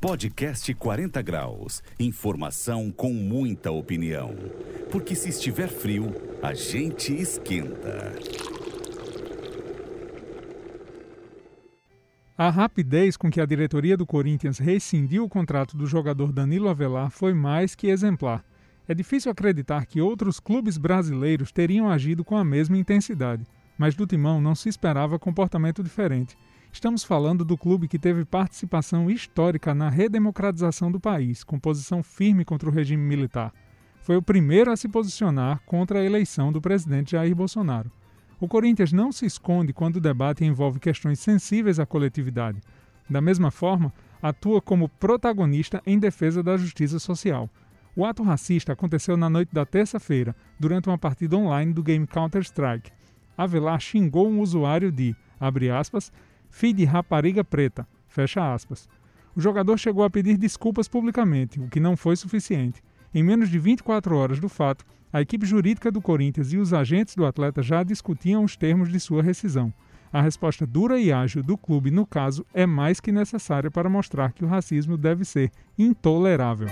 Podcast 40 Graus. Informação com muita opinião. Porque se estiver frio, a gente esquenta. A rapidez com que a diretoria do Corinthians rescindiu o contrato do jogador Danilo Avelar foi mais que exemplar. É difícil acreditar que outros clubes brasileiros teriam agido com a mesma intensidade, mas do Timão não se esperava comportamento diferente. Estamos falando do clube que teve participação histórica na redemocratização do país, com posição firme contra o regime militar. Foi o primeiro a se posicionar contra a eleição do presidente Jair Bolsonaro. O Corinthians não se esconde quando o debate envolve questões sensíveis à coletividade. Da mesma forma, atua como protagonista em defesa da justiça social. O ato racista aconteceu na noite da terça-feira, durante uma partida online do game Counter-Strike. Avelar xingou um usuário de, aspas, filho de rapariga preta. Fecha aspas. O jogador chegou a pedir desculpas publicamente, o que não foi suficiente. Em menos de 24 horas do fato, a equipe jurídica do Corinthians e os agentes do atleta já discutiam os termos de sua rescisão. A resposta dura e ágil do clube, no caso, é mais que necessária para mostrar que o racismo deve ser intolerável.